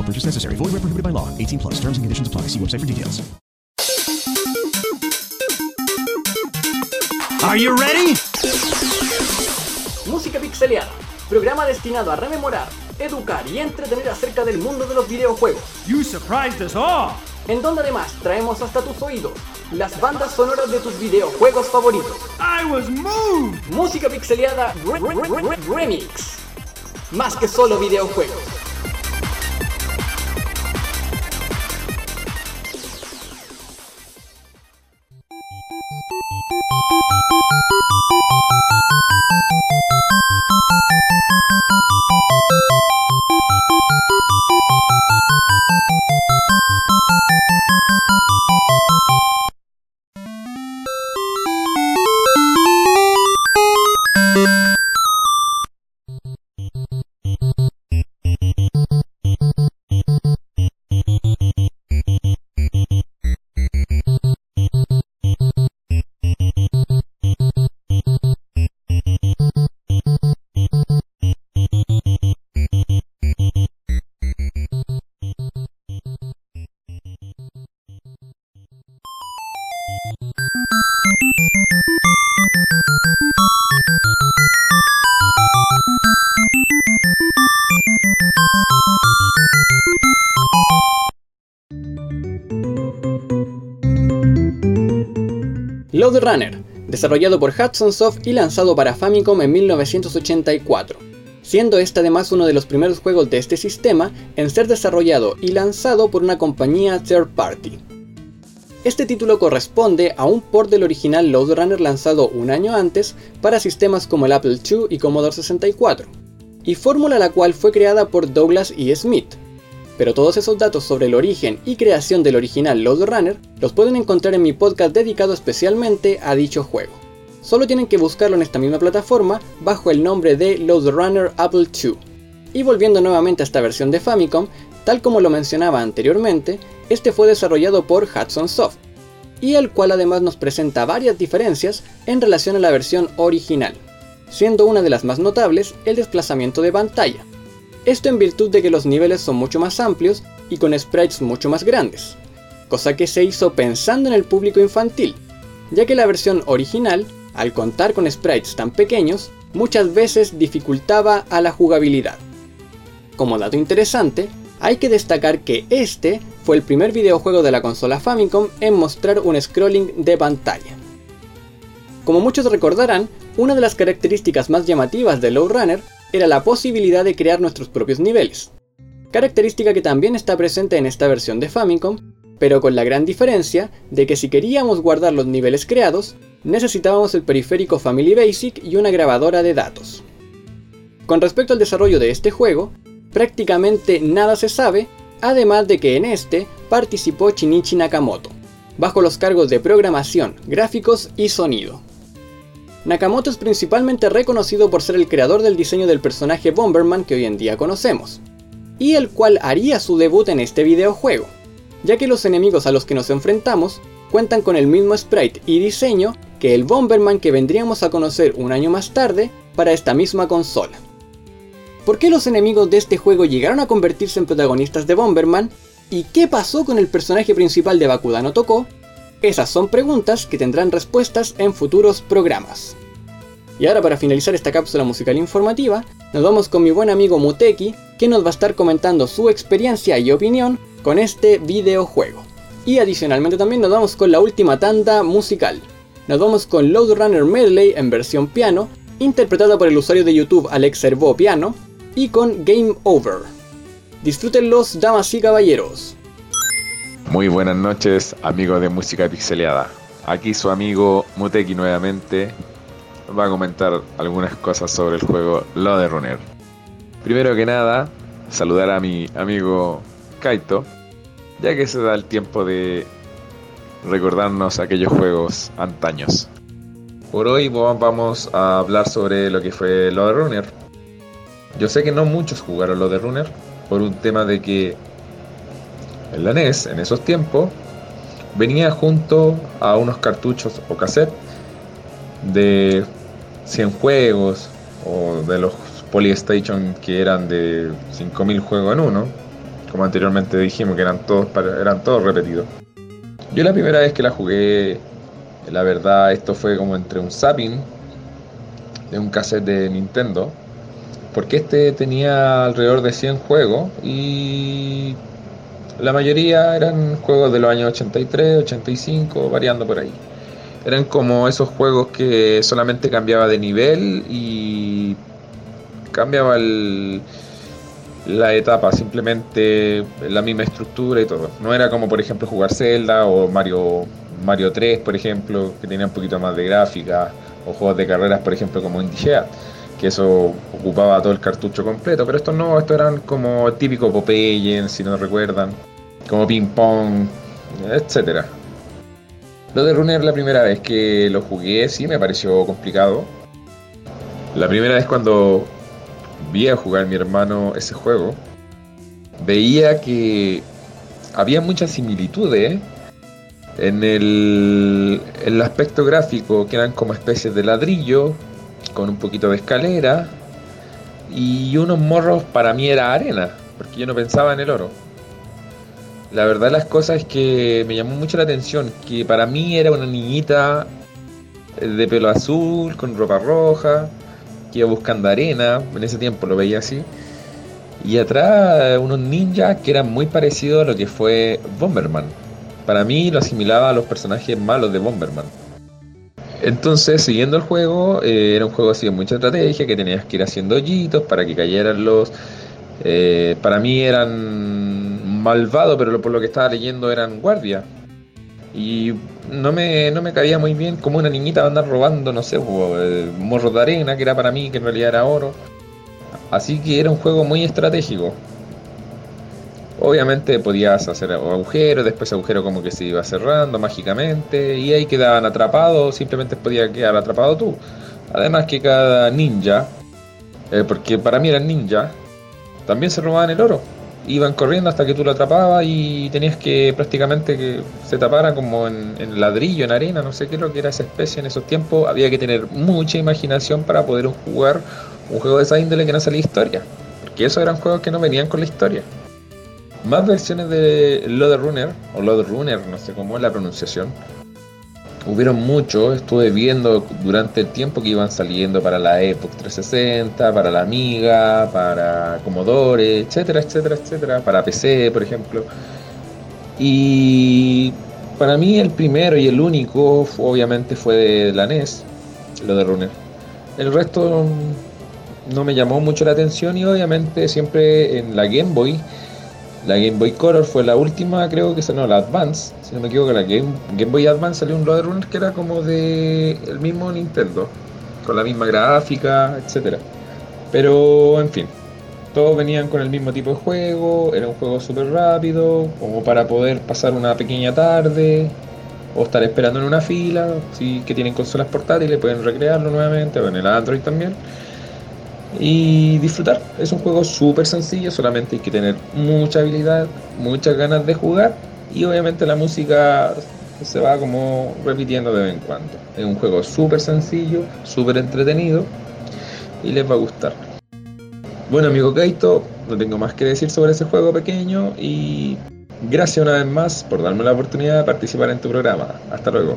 No purchase necessary. Void where prohibited by law. 18 plus. Terms and conditions apply. See website for details. Are you ready? Música Pixeleada, programa destinado a rememorar, educar y entretener acerca del mundo de los videojuegos, You surprised us all. en donde además traemos hasta tus oídos las bandas sonoras de tus videojuegos favoritos. I was moved. Música Pixeleada Re- Re- Re- Re- Remix. Más que solo videojuegos. Thank you. Load Runner, desarrollado por Hudson Soft y lanzado para Famicom en 1984, siendo este además uno de los primeros juegos de este sistema en ser desarrollado y lanzado por una compañía third party. Este título corresponde a un port del original Load Runner lanzado un año antes para sistemas como el Apple II y Commodore 64, y fórmula la cual fue creada por Douglas E. Smith, pero todos esos datos sobre el origen y creación del original Load Runner los pueden encontrar en mi podcast dedicado especialmente a dicho juego. Solo tienen que buscarlo en esta misma plataforma bajo el nombre de Load Runner Apple II. Y volviendo nuevamente a esta versión de Famicom, tal como lo mencionaba anteriormente, este fue desarrollado por Hudson Soft, y el cual además nos presenta varias diferencias en relación a la versión original, siendo una de las más notables el desplazamiento de pantalla, esto en virtud de que los niveles son mucho más amplios y con sprites mucho más grandes, cosa que se hizo pensando en el público infantil, ya que la versión original, al contar con sprites tan pequeños, muchas veces dificultaba a la jugabilidad. Como dato interesante, hay que destacar que este fue el primer videojuego de la consola Famicom en mostrar un scrolling de pantalla. Como muchos recordarán, una de las características más llamativas de Low Runner era la posibilidad de crear nuestros propios niveles, característica que también está presente en esta versión de Famicom, pero con la gran diferencia de que si queríamos guardar los niveles creados, necesitábamos el periférico Family Basic y una grabadora de datos. Con respecto al desarrollo de este juego, prácticamente nada se sabe, además de que en este participó Shinichi Nakamoto, bajo los cargos de programación, gráficos y sonido. Nakamoto es principalmente reconocido por ser el creador del diseño del personaje Bomberman que hoy en día conocemos, y el cual haría su debut en este videojuego. ya que los enemigos a los que nos enfrentamos cuentan con el mismo sprite y diseño que el Bomberman que vendríamos a conocer un año más tarde para esta misma consola. ¿Por qué los enemigos de este juego llegaron a convertirse en protagonistas de Bomberman? ¿Y qué pasó con el personaje principal de Bakudano Toko? Esas son preguntas que tendrán respuestas en futuros programas. Y ahora para finalizar esta cápsula musical informativa, nos vamos con mi buen amigo Muteki, que nos va a estar comentando su experiencia y opinión con este videojuego. Y adicionalmente también nos vamos con la última tanda musical. Nos vamos con Load Runner Medley en versión piano, interpretada por el usuario de YouTube Alex Herbo Piano, y con Game Over. Disfrútenlos, damas y caballeros. Muy buenas noches, amigos de Música Pixeleada. Aquí su amigo Muteki nuevamente va a comentar algunas cosas sobre el juego Lode Runner. Primero que nada, saludar a mi amigo Kaito, ya que se da el tiempo de recordarnos aquellos juegos antaños. Por hoy vamos a hablar sobre lo que fue Lode Runner. Yo sé que no muchos jugaron Lode Runner por un tema de que el la NES en esos tiempos venía junto a unos cartuchos o cassette de 100 juegos o de los Polystation que eran de 5000 juegos en uno, como anteriormente dijimos que eran todos eran todos repetidos. Yo la primera vez que la jugué, la verdad esto fue como entre un zapping de un cassette de Nintendo, porque este tenía alrededor de 100 juegos y la mayoría eran juegos de los años 83, 85, variando por ahí. Eran como esos juegos que solamente cambiaba de nivel y cambiaba la etapa, simplemente la misma estructura y todo. No era como por ejemplo jugar Zelda o Mario, Mario 3, por ejemplo, que tenía un poquito más de gráfica, o juegos de carreras, por ejemplo, como Indigea, que eso ocupaba todo el cartucho completo, pero estos no, estos eran como típico Popeye, si no recuerdan como ping pong, etcétera. Lo de Runner la primera vez que lo jugué sí me pareció complicado. La primera vez cuando vi a jugar mi hermano ese juego, veía que había muchas similitudes en el, en el aspecto gráfico, que eran como especies de ladrillo, con un poquito de escalera, y unos morros para mí era arena, porque yo no pensaba en el oro. La verdad las cosas es que me llamó mucho la atención que para mí era una niñita de pelo azul, con ropa roja, que iba buscando arena, en ese tiempo lo veía así. Y atrás unos ninjas que eran muy parecidos a lo que fue Bomberman. Para mí lo asimilaba a los personajes malos de Bomberman. Entonces, siguiendo el juego, eh, era un juego así de mucha estrategia, que tenías que ir haciendo hoyitos para que cayeran los... Eh, para mí eran malvado, pero por lo que estaba leyendo eran guardias. Y no me, no me cabía muy bien como una niñita va andar robando, no sé, morro de arena, que era para mí, que en realidad era oro. Así que era un juego muy estratégico. Obviamente podías hacer agujeros, después agujero como que se iba cerrando mágicamente y ahí quedaban atrapados, simplemente podía quedar atrapado tú. Además que cada ninja, eh, porque para mí eran ninja, también se robaban el oro iban corriendo hasta que tú lo atrapabas y tenías que prácticamente que se tapara como en, ladrillo, en arena, no sé qué lo que era esa especie en esos tiempos. Había que tener mucha imaginación para poder jugar un juego de esa índole que no salía historia. Porque esos eran juegos que no venían con la historia. Más versiones de Load Runner, o Load Runner, no sé cómo es la pronunciación hubieron muchos, estuve viendo durante el tiempo que iban saliendo para la Xbox 360, para la Amiga, para Commodore, etcétera, etcétera, etcétera, para PC, por ejemplo. Y para mí el primero y el único obviamente fue de la NES, lo de Runner. El resto no me llamó mucho la atención y obviamente siempre en la Game Boy la Game Boy Color fue la última, creo que salió, la Advance, si no me equivoco, la Game, Game Boy Advance salió un Road Runner que era como de el mismo Nintendo, con la misma gráfica, etcétera. Pero, en fin, todos venían con el mismo tipo de juego, era un juego súper rápido, como para poder pasar una pequeña tarde, o estar esperando en una fila, si que tienen consolas portátiles, pueden recrearlo nuevamente, o en el Android también y disfrutar. Es un juego súper sencillo, solamente hay que tener mucha habilidad, muchas ganas de jugar y obviamente la música se va como repitiendo de vez en cuando. Es un juego súper sencillo, súper entretenido y les va a gustar. Bueno amigo Kaito, no tengo más que decir sobre ese juego pequeño y gracias una vez más por darme la oportunidad de participar en tu programa. Hasta luego.